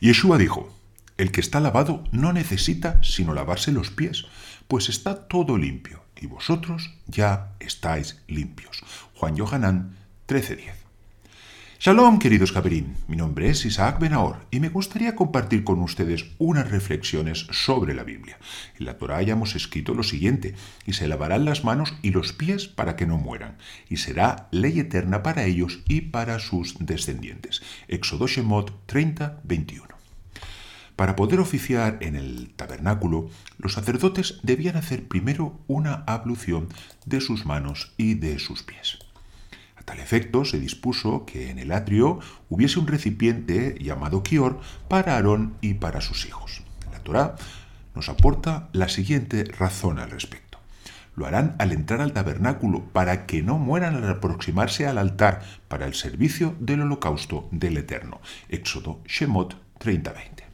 Yeshua dijo, el que está lavado no necesita sino lavarse los pies, pues está todo limpio, y vosotros ya estáis limpios. Juan Johanán 13:10. Shalom, queridos Caperín. Mi nombre es Isaac Benahor y me gustaría compartir con ustedes unas reflexiones sobre la Biblia. En la Torah hayamos escrito lo siguiente: y se lavarán las manos y los pies para que no mueran, y será ley eterna para ellos y para sus descendientes. Éxodo Shemot 30, 21. Para poder oficiar en el tabernáculo, los sacerdotes debían hacer primero una ablución de sus manos y de sus pies. Tal efecto se dispuso que en el atrio hubiese un recipiente llamado Kior para Aarón y para sus hijos. La Torá nos aporta la siguiente razón al respecto. Lo harán al entrar al tabernáculo para que no mueran al aproximarse al altar para el servicio del holocausto del Eterno. Éxodo Shemot 30:20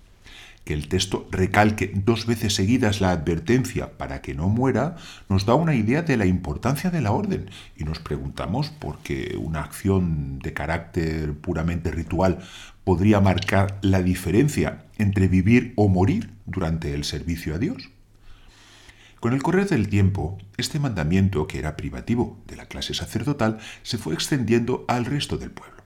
que el texto recalque dos veces seguidas la advertencia para que no muera, nos da una idea de la importancia de la orden y nos preguntamos por qué una acción de carácter puramente ritual podría marcar la diferencia entre vivir o morir durante el servicio a Dios. Con el correr del tiempo, este mandamiento, que era privativo de la clase sacerdotal, se fue extendiendo al resto del pueblo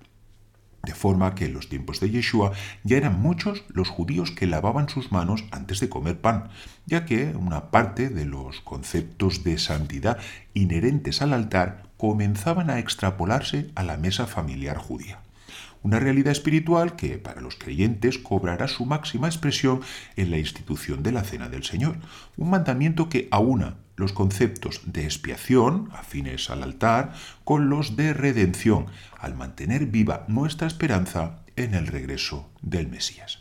de forma que en los tiempos de Yeshua ya eran muchos los judíos que lavaban sus manos antes de comer pan, ya que una parte de los conceptos de santidad inherentes al altar comenzaban a extrapolarse a la mesa familiar judía. Una realidad espiritual que para los creyentes cobrará su máxima expresión en la institución de la Cena del Señor, un mandamiento que aúna los conceptos de expiación, afines al altar, con los de redención, al mantener viva nuestra esperanza en el regreso del Mesías.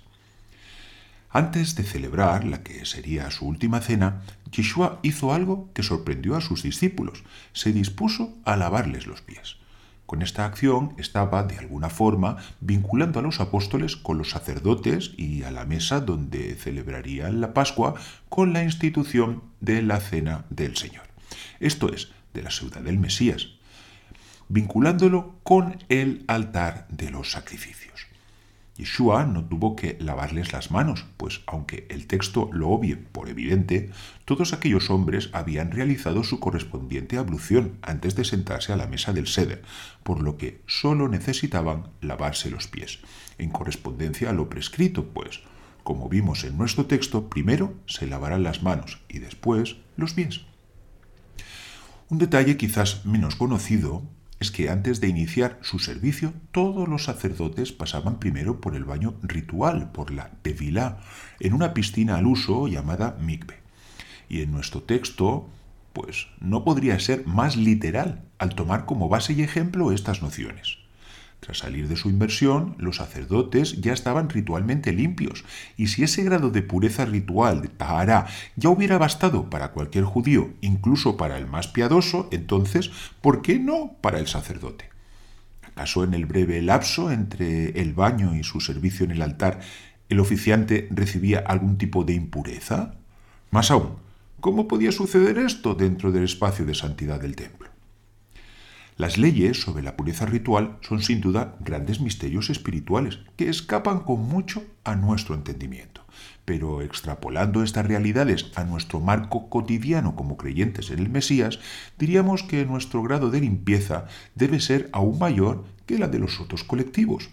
Antes de celebrar la que sería su última cena, Yeshua hizo algo que sorprendió a sus discípulos. Se dispuso a lavarles los pies. Con esta acción estaba, de alguna forma, vinculando a los apóstoles con los sacerdotes y a la mesa donde celebrarían la Pascua con la institución de la Cena del Señor. Esto es, de la ciudad del Mesías, vinculándolo con el altar de los sacrificios. Yeshua no tuvo que lavarles las manos, pues aunque el texto lo obvie por evidente, todos aquellos hombres habían realizado su correspondiente ablución antes de sentarse a la mesa del seder, por lo que sólo necesitaban lavarse los pies, en correspondencia a lo prescrito, pues, como vimos en nuestro texto, primero se lavarán las manos y después los pies. Un detalle quizás menos conocido es que antes de iniciar su servicio, todos los sacerdotes pasaban primero por el baño ritual, por la tevilá, en una piscina al uso llamada mikve. Y en nuestro texto, pues no podría ser más literal al tomar como base y ejemplo estas nociones. Tras salir de su inversión, los sacerdotes ya estaban ritualmente limpios, y si ese grado de pureza ritual de Tahara ya hubiera bastado para cualquier judío, incluso para el más piadoso, entonces, ¿por qué no para el sacerdote? ¿Acaso en el breve lapso entre el baño y su servicio en el altar el oficiante recibía algún tipo de impureza? Más aún, ¿cómo podía suceder esto dentro del espacio de santidad del templo? Las leyes sobre la pureza ritual son sin duda grandes misterios espirituales que escapan con mucho a nuestro entendimiento. Pero extrapolando estas realidades a nuestro marco cotidiano como creyentes en el Mesías, diríamos que nuestro grado de limpieza debe ser aún mayor que la de los otros colectivos.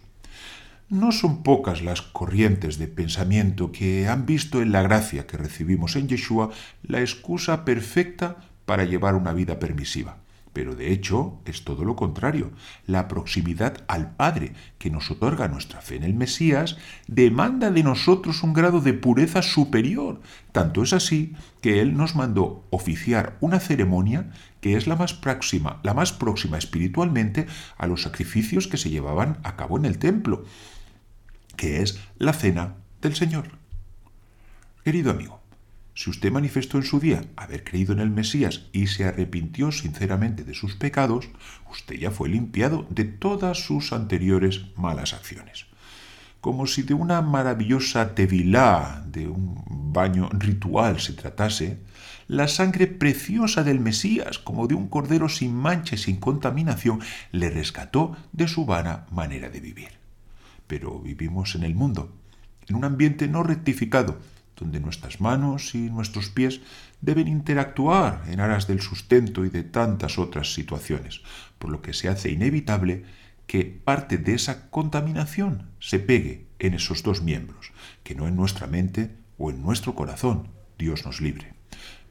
No son pocas las corrientes de pensamiento que han visto en la gracia que recibimos en Yeshua la excusa perfecta para llevar una vida permisiva. Pero de hecho es todo lo contrario. La proximidad al Padre que nos otorga nuestra fe en el Mesías demanda de nosotros un grado de pureza superior. Tanto es así que Él nos mandó oficiar una ceremonia que es la más próxima, la más próxima espiritualmente a los sacrificios que se llevaban a cabo en el templo, que es la cena del Señor. Querido amigo, si usted manifestó en su día haber creído en el Mesías y se arrepintió sinceramente de sus pecados, usted ya fue limpiado de todas sus anteriores malas acciones. Como si de una maravillosa tevilá, de un baño ritual se tratase, la sangre preciosa del Mesías, como de un cordero sin mancha y sin contaminación, le rescató de su vana manera de vivir. Pero vivimos en el mundo en un ambiente no rectificado, donde nuestras manos y nuestros pies deben interactuar en aras del sustento y de tantas otras situaciones, por lo que se hace inevitable que parte de esa contaminación se pegue en esos dos miembros, que no en nuestra mente o en nuestro corazón, Dios nos libre.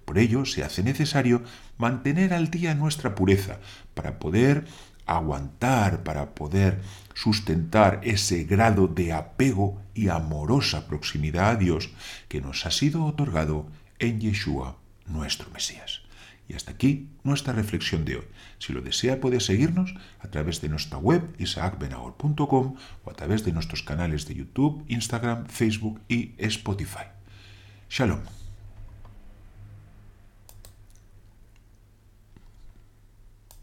Por ello se hace necesario mantener al día nuestra pureza para poder aguantar, para poder sustentar ese grado de apego y amorosa proximidad a Dios que nos ha sido otorgado en Yeshua, nuestro Mesías. Y hasta aquí nuestra reflexión de hoy. Si lo desea puede seguirnos a través de nuestra web isaacbenahor.com o a través de nuestros canales de YouTube, Instagram, Facebook y Spotify. Shalom.